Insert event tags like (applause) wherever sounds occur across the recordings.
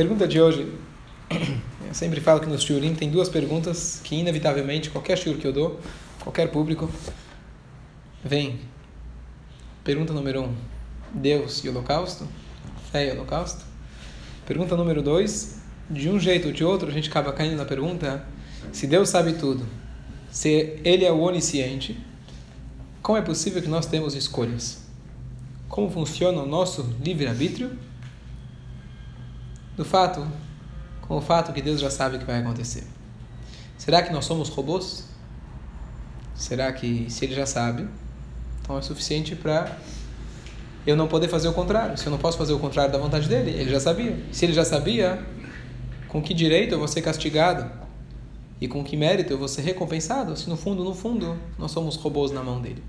Pergunta de hoje. (clears throat) Eu sempre falo que nos shiurim tem duas perguntas que, inevitavelmente, qualquer shiur que eu dou, qualquer público, vem. Pergunta número um: Deus e Holocausto? Fé e Holocausto? Pergunta número dois: de um jeito ou de outro, a gente acaba caindo na pergunta: se Deus sabe tudo, se Ele é o onisciente, como é possível que nós temos escolhas? Como funciona o nosso livre-arbítrio? Do fato com o fato que Deus já sabe o que vai acontecer. Será que nós somos robôs? Será que se ele já sabe, então é suficiente para eu não poder fazer o contrário? Se eu não posso fazer o contrário da vontade dele, ele já sabia. Se ele já sabia, com que direito eu vou ser castigado? E com que mérito eu vou ser recompensado? Se no fundo, no fundo, nós somos robôs na mão dele.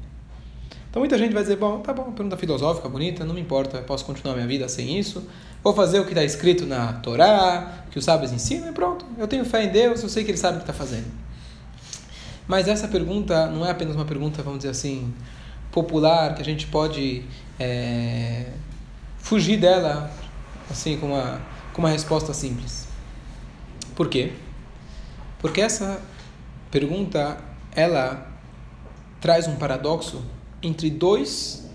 Então muita gente vai dizer, bom, tá bom, pergunta filosófica, bonita, não me importa, posso continuar minha vida sem isso. Vou fazer o que está escrito na Torá, que os sábios ensinam e pronto. Eu tenho fé em Deus, eu sei que Ele sabe o que está fazendo. Mas essa pergunta não é apenas uma pergunta, vamos dizer assim, popular, que a gente pode é, fugir dela assim com uma, com uma resposta simples. Por quê? Porque essa pergunta, ela traz um paradoxo entre dois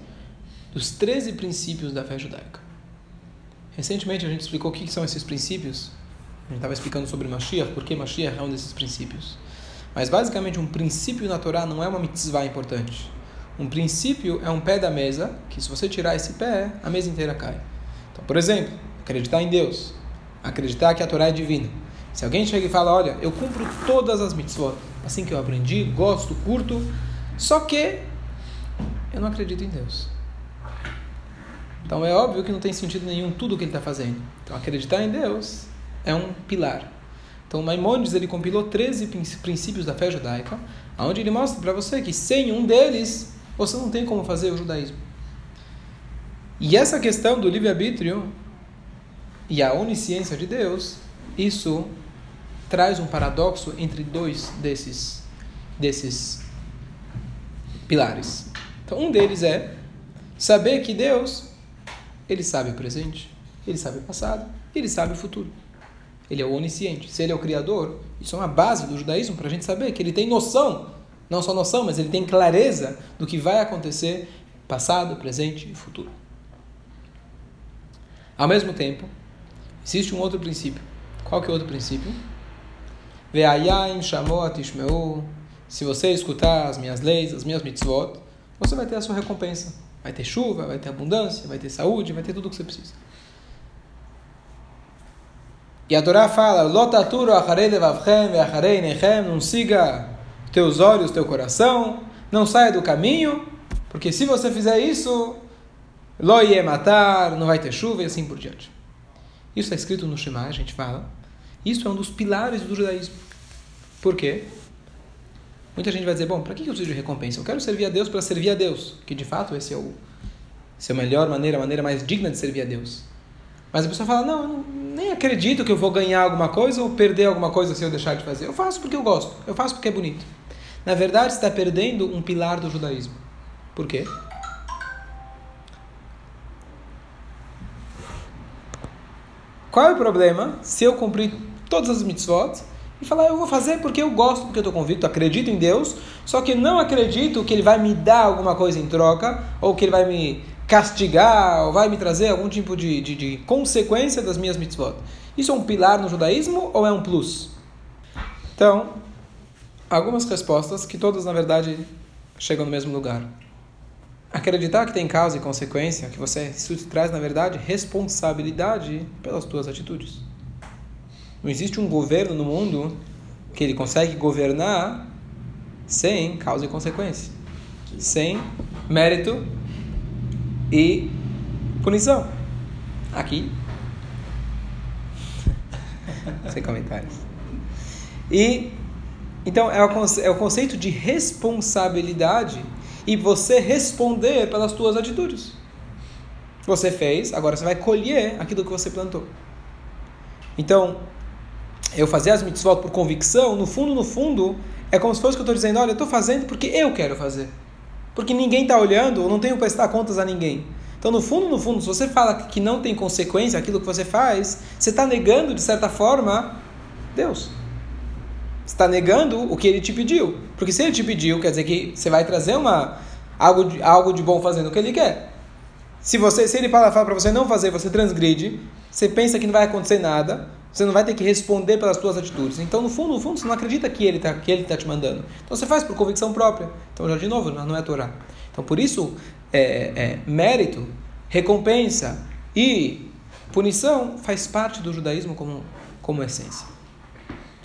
dos 13 princípios da fé judaica. Recentemente a gente explicou o que são esses princípios. A gente estava explicando sobre Mashiach, por que Mashiach é um desses princípios. Mas basicamente um princípio na Torá não é uma mitzvah importante. Um princípio é um pé da mesa, que se você tirar esse pé, a mesa inteira cai. Então, por exemplo, acreditar em Deus, acreditar que a Torá é divina. Se alguém chega e fala, olha, eu cumpro todas as mitzvot, assim que eu aprendi, gosto, curto, só que eu não acredito em Deus. Então é óbvio que não tem sentido nenhum tudo o que ele está fazendo. Então acreditar em Deus é um pilar. Então Maimonides ele compilou 13 princípios da fé judaica, onde ele mostra para você que sem um deles você não tem como fazer o judaísmo. E essa questão do livre-arbítrio e a onisciência de Deus, isso traz um paradoxo entre dois desses desses pilares. Então, um deles é saber que Deus, ele sabe o presente, ele sabe o passado, ele sabe o futuro. Ele é o onisciente. Se ele é o criador, isso é uma base do judaísmo para a gente saber que ele tem noção, não só noção, mas ele tem clareza do que vai acontecer passado, presente e futuro. Ao mesmo tempo, existe um outro princípio. Qual que é o outro princípio? Ve'ayim shamot ishmeu. Se você escutar as minhas leis, as minhas mitzvot, você vai ter a sua recompensa. Vai ter chuva, vai ter abundância, vai ter saúde, vai ter tudo o que você precisa. E a Torá fala: Lotaturo acharei levavchem ve'acharei nechem, não siga teus olhos, teu coração, não saia do caminho, porque se você fizer isso, lo matar, não vai ter chuva e assim por diante. Isso está escrito no Shema, a gente fala. Isso é um dos pilares do judaísmo. Por quê? Muita gente vai dizer, bom, para que eu preciso de recompensa? Eu quero servir a Deus para servir a Deus, que de fato esse é o, essa é a melhor maneira, a maneira mais digna de servir a Deus. Mas a pessoa fala, não, eu não, nem acredito que eu vou ganhar alguma coisa ou perder alguma coisa se eu deixar de fazer. Eu faço porque eu gosto, eu faço porque é bonito. Na verdade, está perdendo um pilar do judaísmo. Por quê? Qual é o problema se eu cumprir todas as mitzvot e falar, eu vou fazer porque eu gosto, porque eu estou convicto, acredito em Deus, só que não acredito que Ele vai me dar alguma coisa em troca, ou que Ele vai me castigar, ou vai me trazer algum tipo de, de, de consequência das minhas mitzvot. Isso é um pilar no judaísmo ou é um plus? Então, algumas respostas que todas, na verdade, chegam no mesmo lugar. Acreditar que tem causa e consequência, que você isso traz, na verdade, responsabilidade pelas tuas atitudes. Não existe um governo no mundo que ele consegue governar sem causa e consequência, sem mérito e punição. Aqui, (laughs) sem comentários. E então é o, é o conceito de responsabilidade e você responder pelas suas atitudes. Você fez, agora você vai colher aquilo que você plantou. Então, eu fazer as mitzvot por convicção, no fundo, no fundo, é como se fosse que eu estou dizendo, olha, eu estou fazendo porque eu quero fazer. Porque ninguém está olhando, eu não tenho que prestar contas a ninguém. Então, no fundo, no fundo, se você fala que não tem consequência aquilo que você faz, você está negando, de certa forma, Deus. Você está negando o que ele te pediu. Porque se ele te pediu, quer dizer que você vai trazer uma, algo, de, algo de bom fazendo o que ele quer. Se, você, se ele fala, fala para você não fazer, você transgride, você pensa que não vai acontecer nada, você não vai ter que responder pelas suas atitudes. Então, no fundo, no fundo, você não acredita que ele está tá te mandando. Então, você faz por convicção própria. Então, já de novo, não é Torá. Então, por isso, é, é, mérito, recompensa e punição faz parte do judaísmo como, como essência.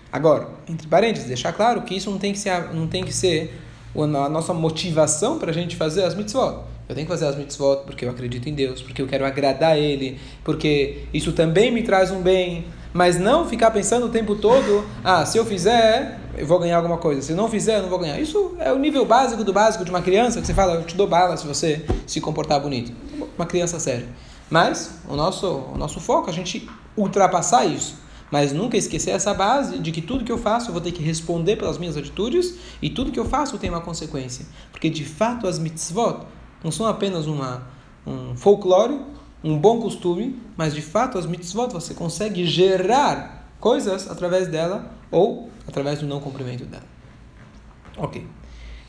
Agora, entre parênteses, deixar claro que isso não tem que ser, não tem que ser a nossa motivação para a gente fazer as mitzvot. Eu tenho que fazer as mitzvot porque eu acredito em Deus, porque eu quero agradar Ele, porque isso também me traz um bem. Mas não ficar pensando o tempo todo, ah, se eu fizer, eu vou ganhar alguma coisa. Se não fizer, eu não vou ganhar. Isso é o nível básico do básico de uma criança, que você fala, eu te dou bala se você se comportar bonito. Uma criança séria. Mas o nosso, o nosso foco é a gente ultrapassar isso. Mas nunca esquecer essa base de que tudo que eu faço eu vou ter que responder pelas minhas atitudes e tudo que eu faço tem uma consequência. Porque de fato as mitzvot não são apenas uma, um folclore, um bom costume, mas de fato as mitzvot você consegue gerar coisas através dela ou através do não cumprimento dela. Ok.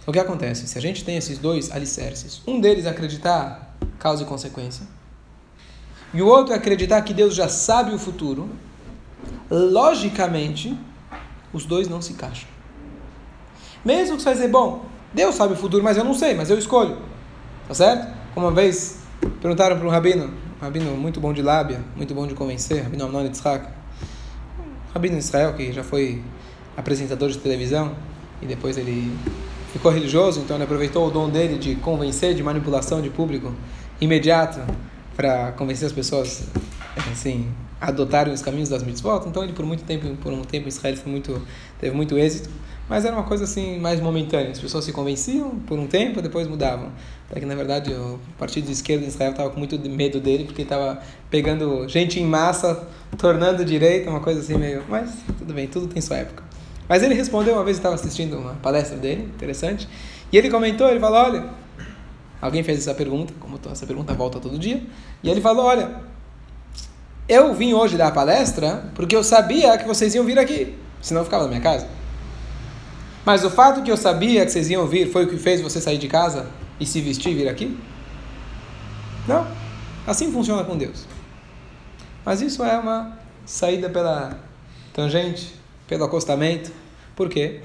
Então, o que acontece? Se a gente tem esses dois alicerces, um deles é acreditar causa e consequência, e o outro é acreditar que Deus já sabe o futuro, logicamente, os dois não se encaixam. Mesmo que você vai dizer, bom, Deus sabe o futuro, mas eu não sei, mas eu escolho. Tá certo? Uma vez perguntaram para um rabino, um rabino muito bom de lábia, muito bom de convencer, rabino Amnon Yitzhak, um rabino Israel que já foi apresentador de televisão e depois ele ficou religioso, então ele aproveitou o dom dele de convencer, de manipulação de público imediato para convencer as pessoas assim adotarem os caminhos das mitzvot. Então ele por muito tempo, por um tempo Israel foi muito teve muito êxito. Mas era uma coisa assim mais momentânea. As pessoas se convenciam por um tempo, depois mudavam. Até que na verdade o partido de esquerda em Israel estava com muito medo dele, porque estava pegando gente em massa, tornando direita, uma coisa assim meio. Mas tudo bem, tudo tem sua época. Mas ele respondeu uma vez, estava assistindo uma palestra dele, interessante, e ele comentou, ele falou, olha, alguém fez essa pergunta, como essa pergunta volta todo dia, e ele falou, olha, eu vim hoje dar a palestra porque eu sabia que vocês iam vir aqui, senão eu ficava na minha casa. Mas o fato que eu sabia que vocês iam vir foi o que fez você sair de casa e se vestir e vir aqui? Não. Assim funciona com Deus. Mas isso é uma saída pela tangente, pelo acostamento. Por quê?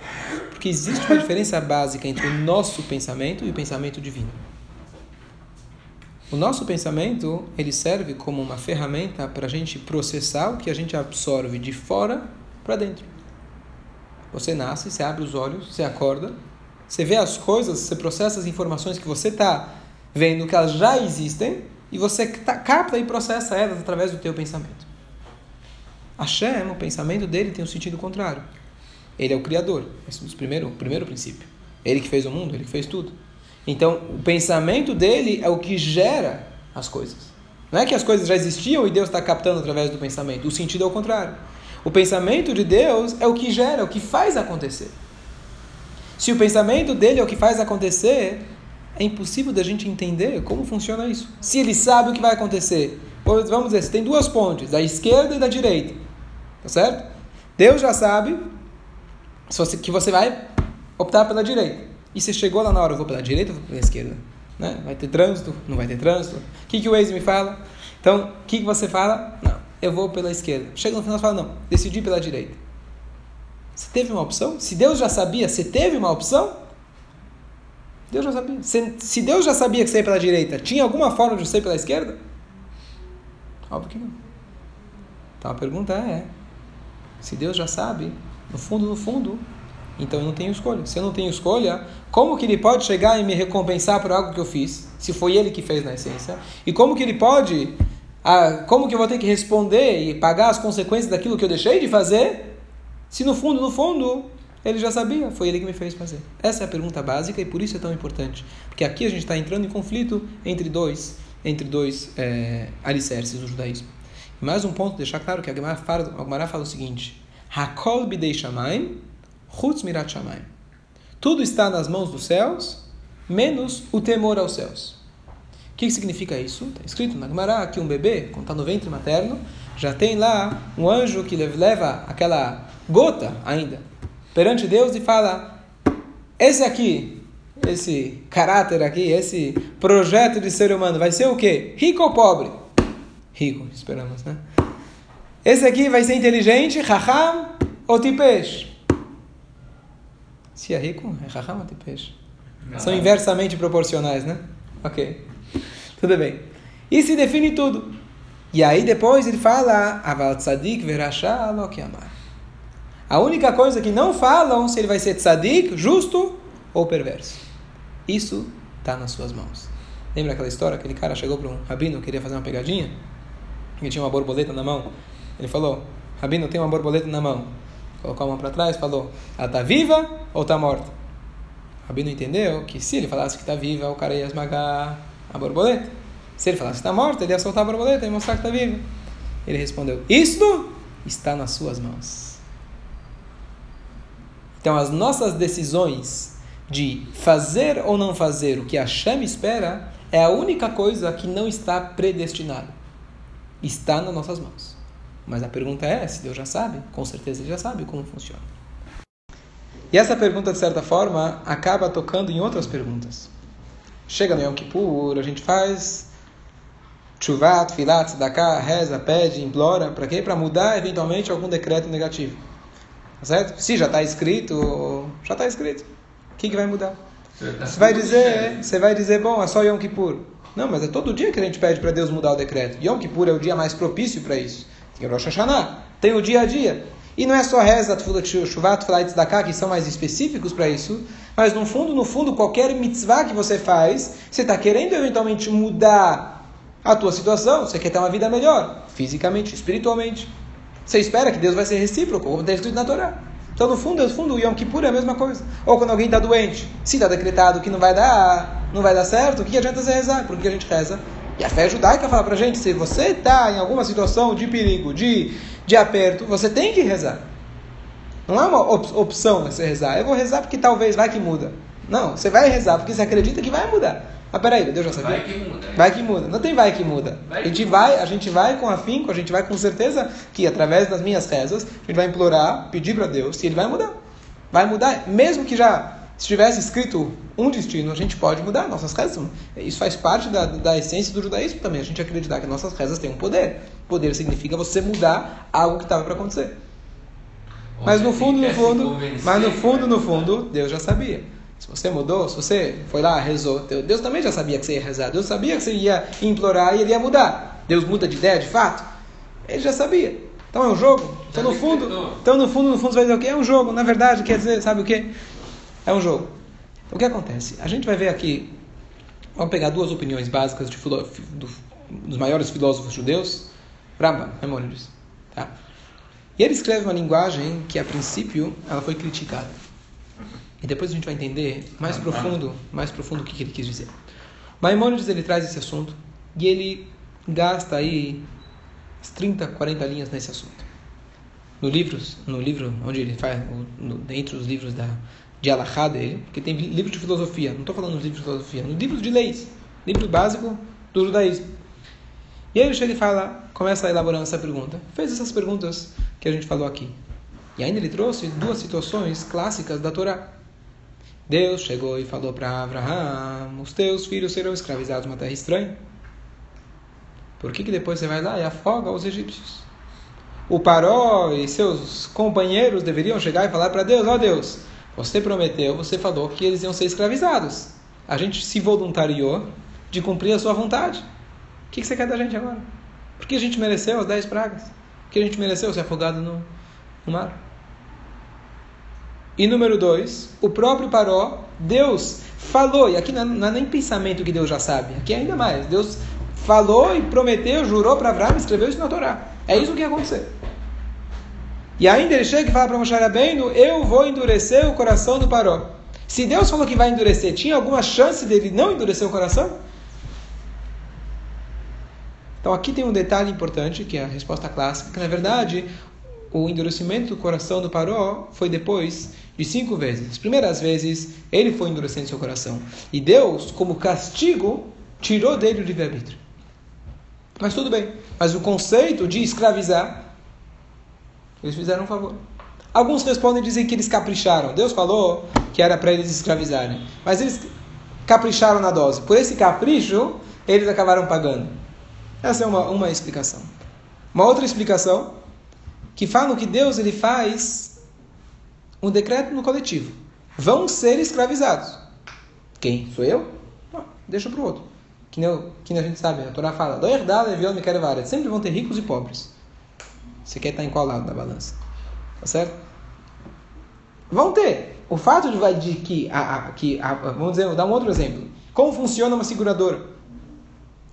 Porque existe uma diferença básica entre o nosso pensamento e o pensamento divino. O nosso pensamento ele serve como uma ferramenta para a gente processar o que a gente absorve de fora para dentro. Você nasce, você abre os olhos, você acorda, você vê as coisas, você processa as informações que você está vendo que elas já existem e você capta e processa elas através do teu pensamento. Hashem, o pensamento dele tem um sentido contrário. Ele é o Criador. Esse é o primeiro, o primeiro princípio. Ele que fez o mundo, ele que fez tudo. Então, o pensamento dele é o que gera as coisas. Não é que as coisas já existiam e Deus está captando através do pensamento. O sentido é o contrário. O pensamento de Deus é o que gera, é o que faz acontecer. Se o pensamento dele é o que faz acontecer, é impossível da gente entender como funciona isso. Se ele sabe o que vai acontecer, vamos dizer, tem duas pontes, da esquerda e da direita, tá certo? Deus já sabe que você vai optar pela direita. E você chegou lá na hora, eu vou pela direita ou vou pela esquerda? Né? Vai ter trânsito? Não vai ter trânsito? O que, que o Waze me fala? Então, o que, que você fala? Não eu vou pela esquerda. Chega no final e fala, não, decidi pela direita. Você teve uma opção? Se Deus já sabia, você teve uma opção? Deus já sabia. Se, Deus já sabia que você ia pela direita, tinha alguma forma de você ir pela esquerda? Óbvio que não. Então a pergunta é: se Deus já sabe, no fundo, no fundo, então eu não tenho escolha. Se eu não tenho escolha, como que ele pode chegar e me recompensar por algo que eu fiz, se foi ele que fez na essência? E como que ele pode ah, como que eu vou ter que responder e pagar as consequências daquilo que eu deixei de fazer? Se no fundo, no fundo, ele já sabia, foi ele que me fez fazer. Essa é a pergunta básica e por isso é tão importante. Porque aqui a gente está entrando em conflito entre dois, entre dois é, alicerces do judaísmo. E mais um ponto, deixar claro que a Gemara fala, a Gemara fala o seguinte: Hakol bidei shamaim, chutz mirat shamaim. Tudo está nas mãos dos céus, menos o temor aos céus. Que, que significa isso? Está escrito na Gemara que um bebê, quando está no ventre materno, já tem lá um anjo que leva aquela gota ainda perante Deus e fala: esse aqui, esse caráter aqui, esse projeto de ser humano vai ser o quê? Rico ou pobre? Rico, esperamos, né? Esse aqui vai ser inteligente, raham ou tipesh? Se é rico, é raham ou tipesh? São inversamente proporcionais, né? Ok. Tudo bem. E se define tudo. E aí depois ele fala, Aval tzadik verashá lo amar. A única coisa que não falam se ele vai ser tzadik, justo ou perverso. Isso está nas suas mãos. Lembra aquela história? Aquele cara chegou para um rabino, queria fazer uma pegadinha? Ele tinha uma borboleta na mão. Ele falou, rabino, tem uma borboleta na mão. Colocou a mão para trás falou, ela está viva ou está morta? O rabino entendeu que se ele falasse que está viva, o cara ia esmagar a borboleta. Se ele falasse que está morta, ele ia soltar a borboleta e mostrar que está viva. Ele respondeu: Isto está nas suas mãos. Então, as nossas decisões de fazer ou não fazer o que a Hashem espera é a única coisa que não está predestinada. Está nas nossas mãos. Mas a pergunta é: se Deus já sabe, com certeza ele já sabe como funciona. E essa pergunta, de certa forma, acaba tocando em outras perguntas. Chega no Yom Kippur, a gente faz chuvat, filat, tzedakah, reza, pede, implora, para quê? Para mudar eventualmente algum decreto negativo. Tá certo? Se já está escrito, já está escrito. O que, que vai mudar? Você vai dizer, você vai dizer, bom, é só Yom Kippur. Não, mas é todo dia que a gente pede para Deus mudar o decreto. Yom Kippur é o dia mais propício para isso. Tem o Rosh Hashanah, tem o dia a dia. E não é só reza, chuvat, filat, tzedakah, que são mais específicos para isso, mas no fundo, no fundo, qualquer mitzvah que você faz, você está querendo eventualmente mudar a tua situação, você quer ter uma vida melhor, fisicamente, espiritualmente. Você espera que Deus vai ser recíproco, como está escrito na Torá. Então, no fundo, no fundo, o Yom Kippur é a mesma coisa. Ou quando alguém está doente, se está decretado que não vai dar, não vai dar certo, o que adianta você rezar? Por que a gente reza? E a fé judaica fala para a gente, se você está em alguma situação de perigo, de, de aperto, você tem que rezar. Não é uma opção você rezar. Eu vou rezar porque talvez vai que muda. Não, você vai rezar porque você acredita que vai mudar. Mas peraí, Deus já sabia? Vai que muda. Vai que muda. Não tem vai que muda. Vai a gente que vai, a gente vai com afinco, a gente vai com certeza que através das minhas rezas, a gente vai implorar, pedir para Deus, e ele vai mudar. Vai mudar, mesmo que já estivesse escrito um destino, a gente pode mudar nossas rezas. Isso faz parte da, da essência do judaísmo também, a gente acreditar que nossas rezas têm um poder. Poder significa você mudar algo que estava para acontecer. Mas no fundo, no fundo, mas no fundo, no fundo, Deus já sabia. Se você mudou, se você foi lá, rezou, Deus também já sabia que você ia rezar. Deus sabia que você ia implorar e ele ia mudar. Deus muda de ideia, de fato? Ele já sabia. Então é um jogo. Então no fundo, então no fundo, no fundo você vai dizer o quê? É um jogo. Na verdade, quer dizer, sabe o quê? É um jogo. Então, o que acontece? A gente vai ver aqui, vamos pegar duas opiniões básicas de, do, dos maiores filósofos judeus. Rambam, Maimonides. Tá? E ele escreve uma linguagem que, a princípio, ela foi criticada. E depois a gente vai entender mais profundo, mais profundo o que ele quis dizer. Maimonides ele traz esse assunto e ele gasta aí 30, 40 linhas nesse assunto. No livro, no livro onde ele faz, no, entre os livros da, de Alahá dele, porque tem livros de filosofia, não estou falando dos livros de filosofia, nos livros de leis, livro básico do judaísmo. E aí chega e fala, começa a elaborar essa pergunta. Fez essas perguntas que a gente falou aqui. E ainda ele trouxe duas situações clássicas da Torá. Deus chegou e falou para Abraão: Os teus filhos serão escravizados numa terra estranha. Por que, que depois você vai lá e afoga os egípcios? O Paró e seus companheiros deveriam chegar e falar para Deus: Ó oh Deus, você prometeu, você falou que eles iam ser escravizados. A gente se voluntariou de cumprir a sua vontade. O que, que você quer da gente agora? Por que a gente mereceu as dez pragas? Por que a gente mereceu ser afogado no, no mar? E número dois, o próprio Paró, Deus falou, e aqui não é nem pensamento que Deus já sabe, aqui é ainda mais, Deus falou e prometeu, jurou para Abraão escreveu isso na Torá. É isso que ia acontecer. E ainda ele chega e fala para Moshe Rabbeinu, eu vou endurecer o coração do Paró. Se Deus falou que vai endurecer, tinha alguma chance dele não endurecer o coração? Então aqui tem um detalhe importante, que é a resposta clássica, que na verdade o endurecimento do coração do Paró foi depois de cinco vezes. As primeiras vezes ele foi endurecendo seu coração. E Deus, como castigo, tirou dele o livre-arbítrio. Mas tudo bem. Mas o conceito de escravizar, eles fizeram um favor. Alguns respondem e dizem que eles capricharam. Deus falou que era para eles escravizarem. Mas eles capricharam na dose. Por esse capricho, eles acabaram pagando. Essa é uma, uma explicação. Uma outra explicação, que fala que Deus ele faz um decreto no coletivo. Vão ser escravizados. Quem? Sou eu? Não, deixa para o outro. Que nem, que nem a gente sabe, a Torá fala. Sempre vão ter ricos e pobres. Você quer estar em qual lado da balança? Tá certo? Vão ter. O fato de, de que, a, a, que a, vamos dizer, vou dar um outro exemplo. Como funciona uma seguradora?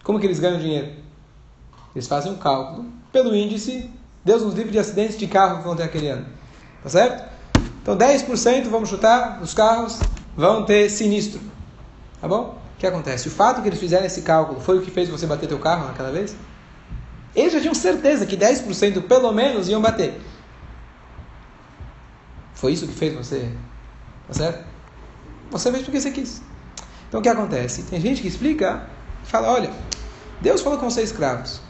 Como que eles ganham dinheiro? Eles fazem um cálculo pelo índice, Deus nos livre de acidentes de carro que vão ter aquele ano. Tá certo? Então 10% vamos chutar, os carros vão ter sinistro. Tá bom? O que acontece? O fato que eles fizeram esse cálculo foi o que fez você bater teu carro naquela vez? Eles já tinham certeza que 10% pelo menos iam bater. Foi isso que fez você? Tá certo? Você fez porque você quis. Então o que acontece? Tem gente que explica e fala: olha, Deus falou com vocês escravos.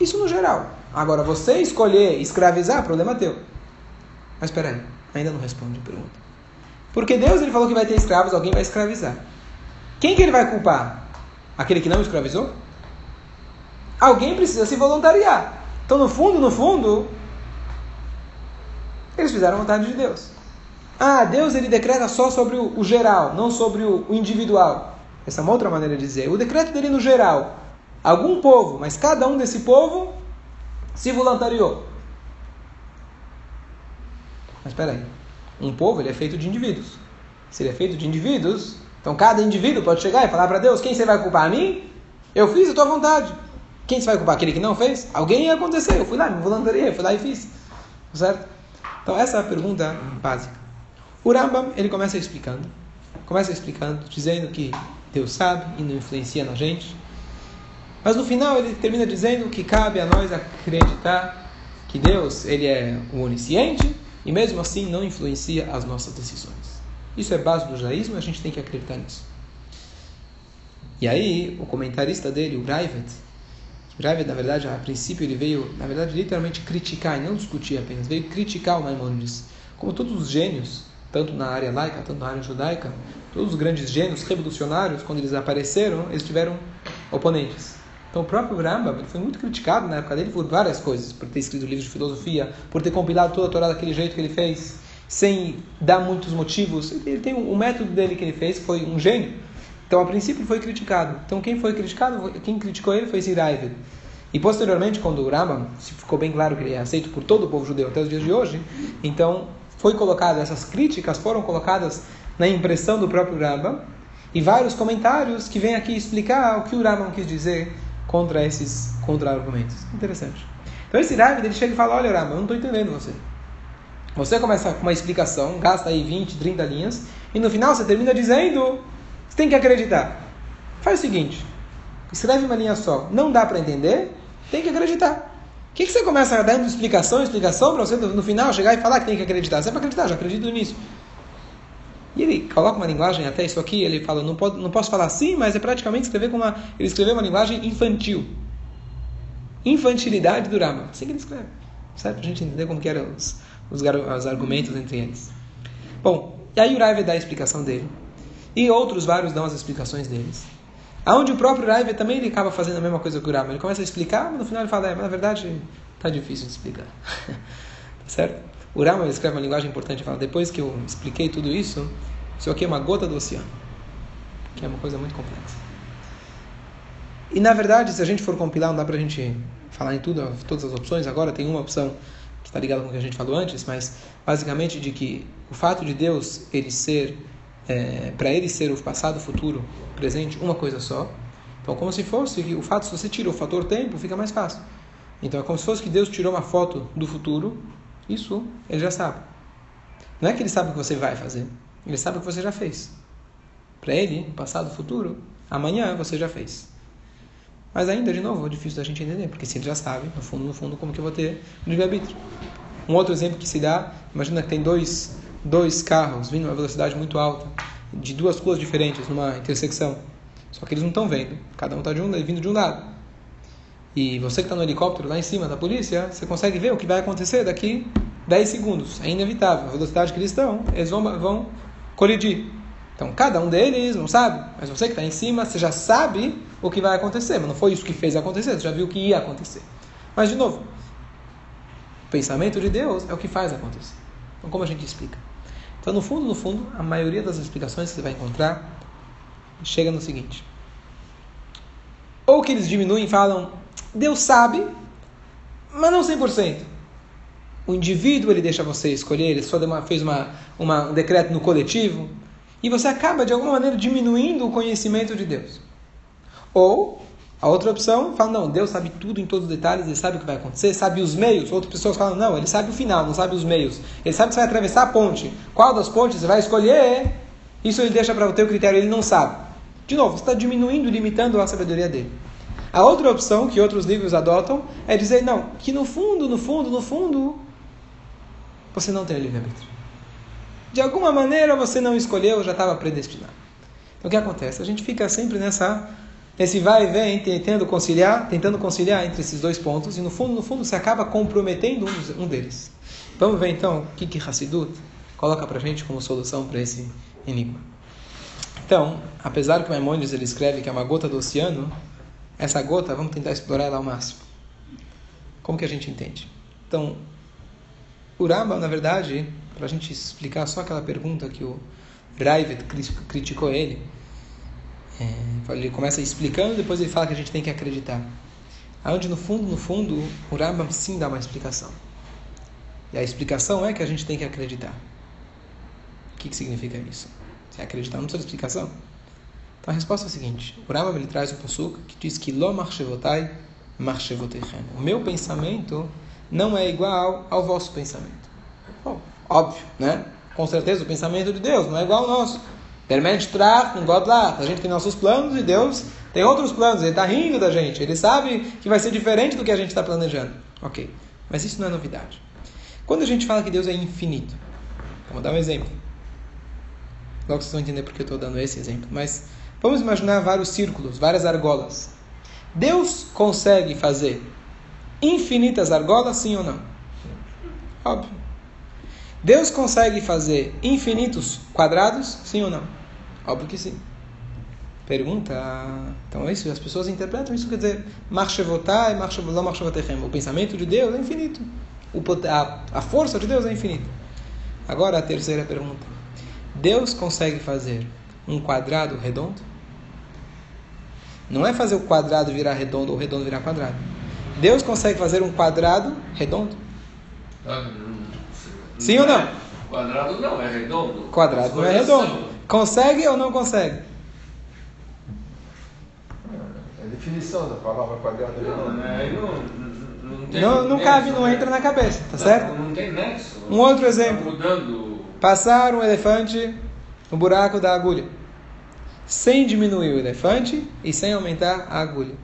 Isso no geral. Agora, você escolher escravizar, problema teu. Mas espera aí, ainda não responde a pergunta. Porque Deus ele falou que vai ter escravos, alguém vai escravizar. Quem que ele vai culpar? Aquele que não escravizou? Alguém precisa se voluntariar. Então, no fundo, no fundo, eles fizeram a vontade de Deus. Ah, Deus ele decreta só sobre o, geral, não sobre o, individual. Essa é uma outra maneira de dizer. O decreto dele no geral. Algum povo, mas cada um desse povo se voluntariou. Mas espera aí. Um povo ele é feito de indivíduos. Se ele é feito de indivíduos, então cada indivíduo pode chegar e falar para Deus: quem você vai culpar? A mim? Eu fiz a tua vontade. Quem você vai culpar? Aquele que não fez? Alguém ia acontecer. Eu fui lá, me voluntariei, fui lá e fiz. Certo? Então essa é a pergunta básica. O Rambam, ele começa explicando. Começa explicando, dizendo que Deus sabe e não influencia na gente. Mas no final ele termina dizendo que cabe a nós acreditar que Deus, ele é o onisciente e mesmo assim não influencia as nossas decisões. Isso é base do judaísmo e a gente tem que acreditar nisso. E aí, o comentarista dele, o Raivet, Raivet, na verdade, a princípio ele veio, na verdade, literalmente criticar, e não discutir apenas, veio criticar o Maimonides. Como todos os gênios, tanto na área laica, tanto na área judaica, todos os grandes gênios revolucionários, quando eles apareceram, eles tiveram oponentes. Então o próprio Rambam foi muito criticado na época dele por várias coisas, por ter escrito livros de filosofia, por ter compilado toda a Torá daquele jeito que ele fez, sem dar muitos motivos. Ele tem um, método dele que ele fez foi um gênio. Então a princípio foi criticado. Então quem foi criticado, quem criticou ele foi Ziraivel. E posteriormente, quando o Rambam ficou bem claro que ele é aceito por todo o povo judeu até os dias de hoje, então foi colocado essas críticas foram colocadas na impressão do próprio Rambam e vários comentários que vêm aqui explicar o que o Rambam quis dizer contra esses contra-argumentos. Interessante. Então esse Rav, ele chega e fala, olha Rama, eu não estou entendendo você. Você começa com uma explicação, gasta aí 20, 30 linhas, e no final você termina dizendo, você tem que acreditar. Faz o seguinte, escreve uma linha só, não dá para entender, tem que acreditar. O que, que você começa dando explicação, explicação, para você no final chegar e falar que tem que acreditar? Você é para acreditar, já acredito nisso. E ele coloca uma linguagem, até isso aqui, ele fala, não, pode, não posso falar assim, mas é praticamente escrever com uma. Ele escreveu uma linguagem infantil. Infantilidade do Rama. Assim que ele escreve. Certo? Para a gente entender como que eram os, os, os, argumentos entre eles. Bom, e aí o Raiva dá a explicação dele. E outros vários dão as explicações deles. Aonde o próprio Raiva também ele acaba fazendo a mesma coisa que o Rama. Ele começa a explicar, mas no final ele fala, é, mas na verdade está difícil de explicar. (laughs) tá certo? O Rama escreve uma linguagem importante, fala, depois que eu expliquei tudo isso, isso aqui é uma gota do oceano, que é uma coisa muito complexa. E na verdade, se a gente for compilar, não dá para a gente falar em tudo, todas as opções. Agora tem uma opção que está ligada com o que a gente falou antes, mas basicamente de que o fato de Deus ele ser é, para ele ser o passado, futuro, presente, uma coisa só. Então, como se fosse o fato, se você tira o fator tempo, fica mais fácil. Então, é como se fosse que Deus tirou uma foto do futuro isso ele já sabe. Não é que ele sabe o que você vai fazer, ele sabe o que você já fez. Para ele, passado, futuro, amanhã você já fez. Mas ainda, de novo, é difícil da gente entender, porque se ele já sabe, no fundo, no fundo, como que eu vou ter livre-arbítrio? Um outro exemplo que se dá, imagina que tem dois, dois carros vindo a uma velocidade muito alta, de duas ruas diferentes, numa intersecção. Só que eles não estão vendo. Cada um está vindo de um lado. E você que está no helicóptero lá em cima da polícia, você consegue ver o que vai acontecer daqui 10 segundos. É inevitável. A velocidade que eles estão, eles vão, vão colidir. Então, cada um deles não sabe, mas você que está em cima, você já sabe o que vai acontecer. Mas não foi isso que fez acontecer, você já viu o que ia acontecer. Mas, de novo, o pensamento de Deus é o que faz acontecer. Então, como a gente explica? Então, no fundo, no fundo, a maioria das explicações que você vai encontrar chega no seguinte: ou que eles diminuem e falam, Deus sabe, mas não 100%. O indivíduo ele deixa você escolher, ele só fez uma, uma, um decreto no coletivo, e você acaba de alguma maneira diminuindo o conhecimento de Deus. Ou a outra opção fala, não, Deus sabe tudo em todos os detalhes, ele sabe o que vai acontecer, sabe os meios. Outras pessoas falam, não, ele sabe o final, não sabe os meios. Ele sabe você vai atravessar a ponte. Qual das pontes você vai escolher? Isso ele deixa para o teu critério, ele não sabe. De novo, você está diminuindo, limitando a sabedoria dele. A outra opção que outros livros adotam é dizer, não, que no fundo, no fundo, no fundo, você não tem livre-arbítrio. De alguma maneira você não escolheu, já estava predestinado. Então o que acontece? A gente fica sempre nessa esse vai e vem, tentando conciliar, tentando conciliar entre esses dois pontos, e no fundo, no fundo, você acaba comprometendo um, deles. Vamos ver então o que, que Hassidut coloca para gente como solução para esse enigma. Então, apesar que Maimonides ele escreve que é uma gota do oceano, essa gota, vamos tentar explorar ela ao máximo. Como que a gente entende? Então, o na verdade, para a gente explicar só aquela pergunta que o Raivet criticou ele, é, ele começa explicando e depois ele fala que a gente tem que acreditar. Onde no fundo, no fundo, o sim dá uma explicação. E a explicação é que a gente tem que acreditar. O que, que significa isso? Se acreditar não precisa de explicação. Então a resposta é a seguinte: o Rambam ele traz um possuco que diz que lo marchevotai marchevoteichem. O meu pensamento não é igual ao vosso pensamento. Bom, óbvio, né? Com certeza o pensamento de Deus não é igual ao nosso. Mensch tracht Gott lacht. A gente tem nossos planos e Deus tem outros planos. Ele está rindo da gente. Ele sabe que vai ser diferente do que a gente está planejando. Ok. Mas isso não é novidade. Quando a gente fala que Deus é infinito, vamos dar um exemplo. Logo vocês vão entender porque eu estou dando esse exemplo. Mas vamos imaginar vários círculos, várias argolas. Deus consegue fazer infinitas argolas, sim ou não? Óbvio. Deus consegue fazer infinitos quadrados, sim ou não? Óbvio que sim. Pergunta. Então é isso, as pessoas interpretam isso, quer dizer, marchevotai, marchevotechem. O pensamento de Deus é infinito. O, a, a força de Deus é infinita. Agora a terceira pergunta. Deus consegue fazer um quadrado redondo? Não é fazer o quadrado virar redondo ou o redondo virar quadrado. Deus consegue fazer um quadrado redondo? Sim ou não? Quadrado não é redondo. Quadrado não é redondo. Consegue ou não consegue? É a definição da palavra quadrado Não, né? não, não, tem não, não nexo, cabe, não né? entra na cabeça, tá Não, certo? Não tem nexo. Um outro Tá exemplo. Passar um elefante no buraco da agulha. Sem diminuir o elefante e sem aumentar a agulha.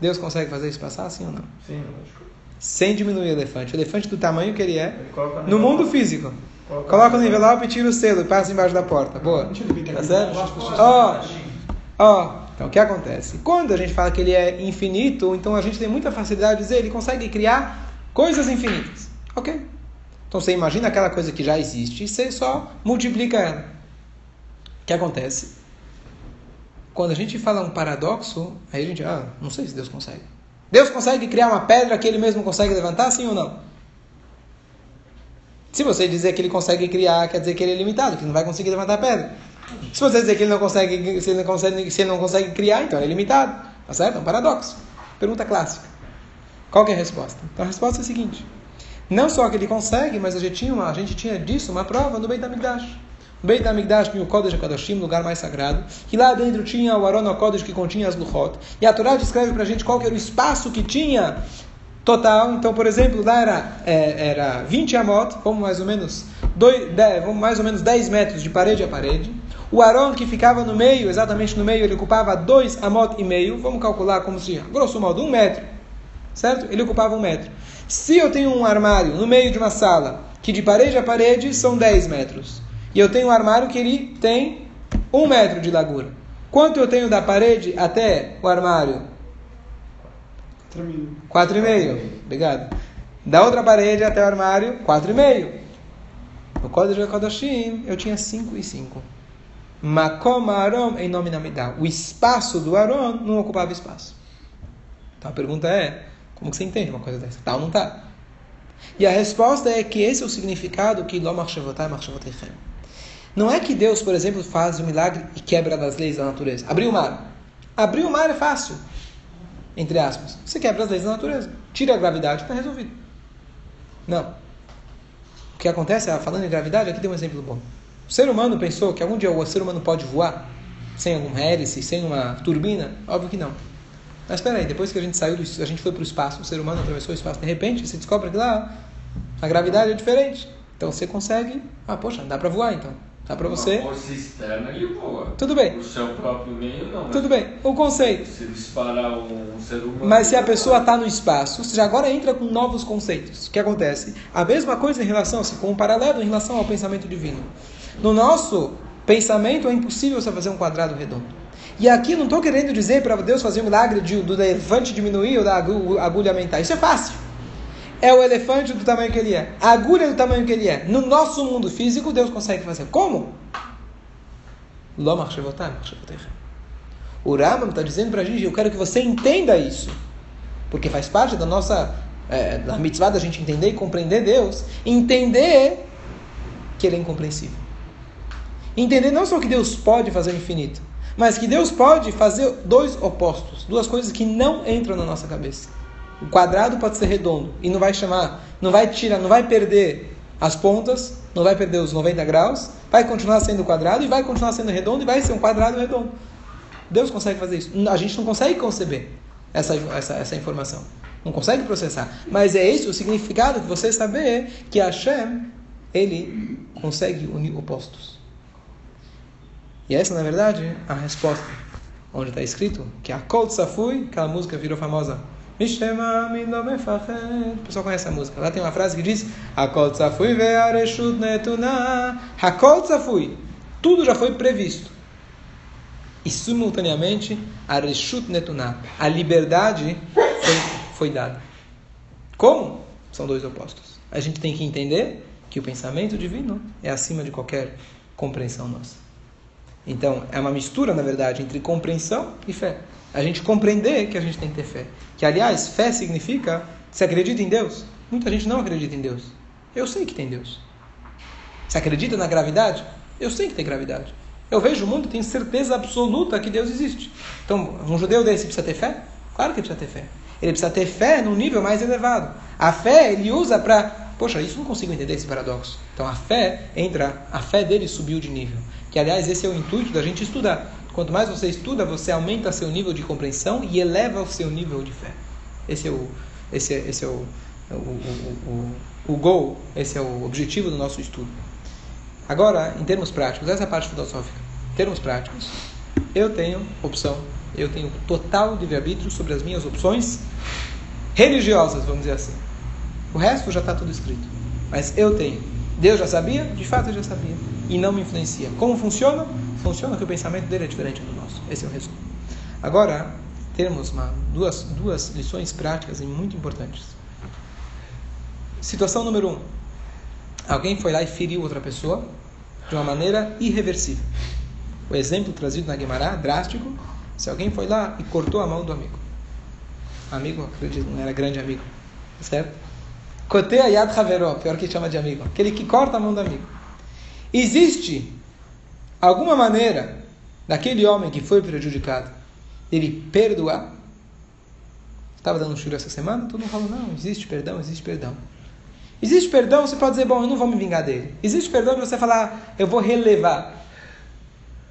Deus consegue fazer isso passar, sim ou não? Sim, lógico. Sem diminuir o elefante. O elefante do tamanho que ele é, Ele no mundo físico. Coloca Coloca no envelope e tira o selo e passa embaixo da porta. Boa. Tá certo? Ó, ó. Então o que acontece? Quando a gente fala que ele é infinito, então a gente tem muita facilidade de dizer ele consegue criar coisas infinitas. Ok? Então você imagina aquela coisa que já existe e você só multiplica ela. O que acontece? Quando a gente fala um paradoxo, aí a gente, ah, não sei se Deus consegue. Deus consegue criar uma pedra que ele mesmo consegue levantar, sim ou não? Se você dizer que ele consegue criar, quer dizer que ele é limitado, que não vai conseguir levantar a pedra. Se você dizer que ele não consegue, se ele não consegue, se ele não consegue criar, então ele é limitado. Tá certo? É um paradoxo. Pergunta clássica. Qual é a resposta? Então a resposta é a seguinte: não só que ele consegue, mas a gente tinha, uma, a gente tinha disso uma prova no Beit HaMikdash. Beit HaMikdash tinha o Kodesh HaKadoshim, lugar mais sagrado, que lá dentro tinha o Aron HaKodesh que continha as Luchot. E a Torá descreve pra gente qual era o espaço que tinha total. Então, por exemplo, lá era, é, era 20 amot, vamos mais ou menos, dois, vamos mais ou menos 10 metros de parede a parede. O Aron que ficava no meio, exatamente no meio, ele ocupava 2 amot e meio. Vamos calcular como se, grosso modo, um metro. Certo? Ele ocupava um metro. Se eu tenho um armário no meio de uma sala, que de parede a parede são 10 metros, e eu tenho um armário que ele tem um metro de largura. Quanto eu tenho da parede até o armário? 4,5. Obrigado. Da outra parede até o armário, 4,5. No Código de Kodashim, eu tinha 5 e 5. Makom Aron em nome Namidá. O espaço do Aron não ocupava espaço. Então a pergunta é, como que você entende uma coisa dessa? Tá ou não tá? E a resposta é que esse é o significado que Lo Machshavotay Machshavotechem. Não é que Deus, por exemplo, faz um milagre e quebra das leis da natureza. Abrir o mar. Abrir o mar é fácil. Entre aspas. Você quebra as leis da natureza. Tira a gravidade, está resolvido. Não. O que acontece, falando em gravidade, aqui tem um exemplo bom. O ser humano pensou que algum dia o ser humano pode voar sem algum hélice, sem uma turbina? Óbvio que não. Mas espera aí, depois que a gente saiu, do, a gente foi para o espaço, o ser humano atravessou o espaço, de repente você descobre que lá a gravidade é diferente. Então você consegue, ah, poxa, dá para voar então. Dá para você. Uma força externa ele voa. Tudo bem. O seu próprio meio não. Tudo bem. O conceito. Se disparar um, ser humano. Mas se a pessoa está no espaço, você já agora entra com novos conceitos. O que acontece? A mesma coisa em relação, se com um paralelo em relação ao pensamento divino. No nosso pensamento é impossível você fazer um quadrado redondo. E aqui não estou querendo dizer para Deus fazer um milagre de, do elefante diminuir ou da agulha aumentar. Isso é fácil é o elefante do tamanho que ele é, a agulha do tamanho que ele é. No nosso mundo físico, Deus consegue fazer. Como? O Rambam está dizendo para a gente, eu quero que você entenda isso. Porque faz parte da nossa, é, da mitzvah da gente entender e compreender Deus. Entender que Ele é incompreensível. Entender não só que Deus pode fazer o infinito, mas que Deus pode fazer dois opostos, duas coisas que não entram na nossa cabeça. O quadrado pode ser redondo e não vai chamar, não vai tirar, não vai perder as pontas, não vai perder os 90 graus, vai continuar sendo quadrado e vai continuar sendo redondo e vai ser um quadrado redondo. Deus consegue fazer isso. A gente não consegue conceber essa, essa, essa informação. Não consegue processar. Mas é esse o significado que você saber que Hashem, ele consegue unir opostos. E essa, na verdade, a resposta. Onde está escrito que a Kol Safui, aquela música virou famosa o pessoal conhece a música. Lá tem uma frase que diz: Hakol tzafui ve'areshut netuna. Hakol tzafui. Tudo já foi previsto. E simultaneamente, areshut netuna. A liberdade foi, foi dada. Como? São dois opostos. A gente tem que entender que o pensamento divino é acima de qualquer compreensão nossa. Então, é uma mistura, na verdade, entre compreensão e fé a gente compreender que a gente tem que ter fé. Que, aliás, fé significa se acredita em Deus. Muita gente não acredita em Deus. Eu sei que tem Deus. Se acredita na gravidade? Eu sei que tem gravidade. Eu vejo o mundo e tenho certeza absoluta que Deus existe. Então, um judeu desse precisa ter fé? Claro que precisa ter fé. Ele precisa ter fé num nível mais elevado. A fé ele usa para. Poxa, isso não consigo entender esse paradoxo. Então a fé entra, a fé dele subiu de nível. Que aliás esse é o intuito da gente estudar. Quanto mais você estuda, você aumenta seu nível de compreensão e eleva o seu nível de fé. Esse é o, esse é, esse é o, o, o, o, o goal, esse é o objetivo do nosso estudo. Agora, em termos práticos, essa é a parte filosófica. Em termos práticos, eu tenho opção, eu tenho total livre-arbítrio sobre as minhas opções religiosas, vamos dizer assim. O resto já está tudo escrito. Mas eu tenho. Deus já sabia? De fato, eu já sabia. E não me influencia. Como funciona? funciona que o pensamento dele é diferente do nosso. Esse é o resumo. Agora, temos uma, duas, duas lições práticas e muito importantes. Situação número um. Alguém foi lá e feriu outra pessoa de uma maneira irreversível. O exemplo trazido na Guimarães, drástico, se alguém foi lá e cortou a mão do amigo. Amigo, acredito, não era grande amigo. Certo? Kotea yad haveró, pior que chama de amigo. Aquele que corta a mão do amigo. Existe alguma maneira daquele homem que foi prejudicado, ele perdoar? Estava dando um essa semana, todo mundo falou, não, existe perdão, existe perdão. Existe perdão, você pode dizer, bom, eu não vou me vingar dele. Existe perdão você falar, eu vou relevar.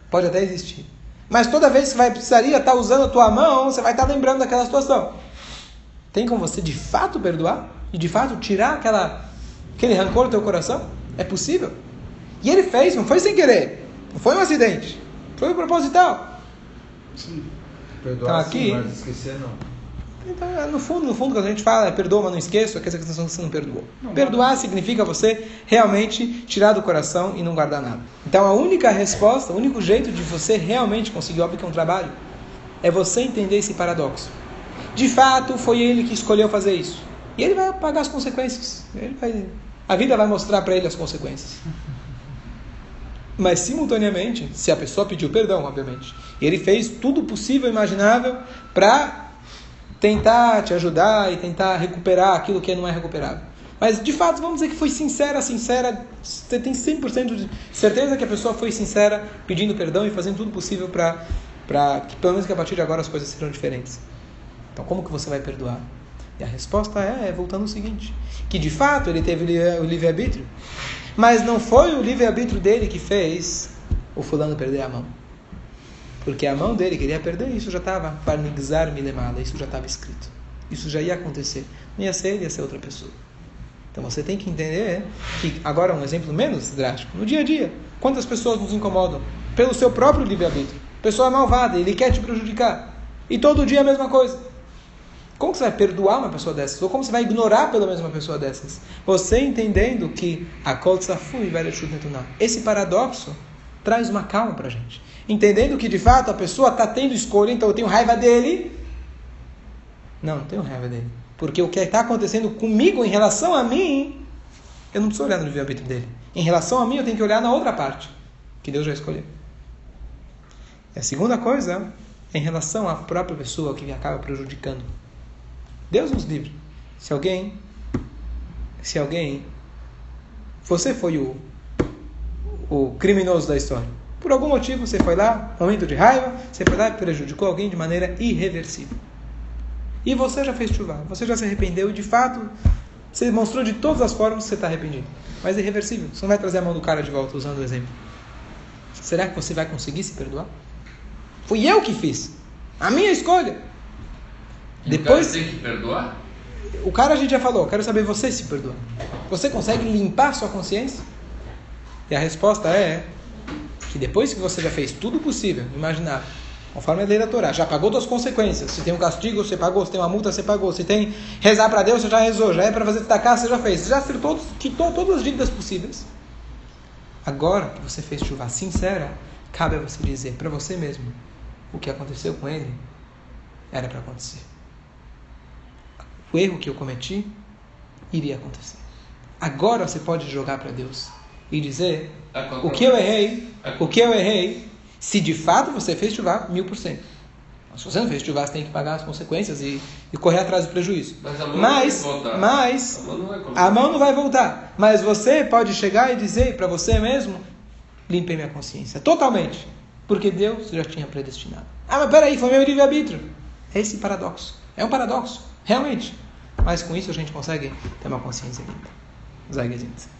Pode até existir. Mas toda vez que vai precisaria estar usando a tua mão, você vai estar lembrando daquela situação. Tem como você de fato perdoar? E de fato tirar aquela, aquele rancor do teu coração? É possível? E ele fez, não foi sem querer. Não foi um acidente. Foi proposital. Sim. Perdoar então, aqui, sim, mas esquecer não. Então, é, no fundo, no fundo, quando a gente fala é, perdoa, mas não esqueça, quer dizer que você não perdoou. Não, Perdoar significa você realmente tirar do coração e não guardar nada. Então, a única resposta, o único jeito de você realmente conseguir, óbvio que é um trabalho, é você entender esse paradoxo. De fato, foi ele que escolheu fazer isso. E ele vai pagar as consequências. Vai, a vida vai mostrar para ele as consequências. Mas, simultaneamente, se a pessoa pediu perdão, obviamente, e ele fez tudo possível e imaginável para tentar te ajudar e tentar recuperar aquilo que não é recuperável. Mas, de fato, vamos dizer que foi sincera, sincera. Você tem 100% de certeza que a pessoa foi sincera, pedindo perdão e fazendo tudo possível para que, pelo menos, que a partir de agora as coisas sejam diferentes. Então, como que você vai perdoar? E a resposta é, é voltando ao seguinte: que de fato ele teve o livre-arbítrio, mas não foi o livre-arbítrio dele que fez o fulano perder a mão. Porque a mão dele queria perder, isso já estava, farnigzar milemala, isso já estava escrito. Isso já ia acontecer. Não ia ser ele, ia ser outra pessoa. Então você tem que entender que, agora um exemplo menos drástico, no dia a dia, quantas pessoas nos incomodam? Pelo seu próprio livre-arbítrio. Pessoa malvada, ele quer te prejudicar. E todo dia a mesma coisa. Como você vai perdoar uma pessoa dessas? Ou como você vai ignorar pelo menos uma pessoa dessas? Você entendendo que a Kol Tzafui Esse paradoxo traz uma calma para a gente. Entendendo que de fato a pessoa está tendo escolha, então eu tenho raiva dele. Não, não tenho raiva dele. Porque o que está acontecendo comigo em relação a mim, eu não preciso olhar no livre-arbítrio dele. Em relação a mim, eu tenho que olhar na outra parte, que Deus já escolheu. E a segunda coisa é em relação à própria pessoa que me acaba prejudicando. Deus nos livre. Se alguém, se alguém, você foi o, o criminoso da história. Por algum motivo você foi lá, momento de raiva, você foi lá e prejudicou alguém de maneira irreversível. E você já fez chuva, você já se arrependeu e de fato você demonstrou de todas as formas que você está arrependido. Mas é irreversível, você não vai trazer a mão do cara de volta usando o exemplo. Será que você vai conseguir se perdoar? Fui eu que fiz. A minha escolha. Depois o cara tem que perdoar? O cara a gente já falou, quero saber você se perdoa. Você consegue limpar sua consciência? E a resposta é que depois que você já fez tudo possível, imaginar, conforme a lei da Torá, já pagou suas consequências. Se tem um castigo, você pagou. Se tem uma multa, você pagou. Se tem rezar para Deus, você já rezou. Já é para fazer destacar, você já fez. Você já acertou, quitou todas as dívidas possíveis. Agora que você fez chuva sincera, cabe a você dizer para você mesmo o que aconteceu com ele era para acontecer o erro que eu cometi iria acontecer. Agora você pode jogar para Deus e dizer o que eu errei, o que eu errei, se de fato você fez chuva, mil por cento. Se você não fez chuva, você tem que pagar as consequências e, e correr atrás do prejuízo. Mas, a mão, mas, não vai mas a, mão a mão não vai voltar. Mas você pode chegar e dizer para você mesmo: limpei minha consciência totalmente. Porque Deus já tinha predestinado. Ah, mas peraí, foi meu livre-arbítrio. É esse paradoxo. É um paradoxo. Realmente. Mas com isso a gente consegue ter uma consciência limpa. Sei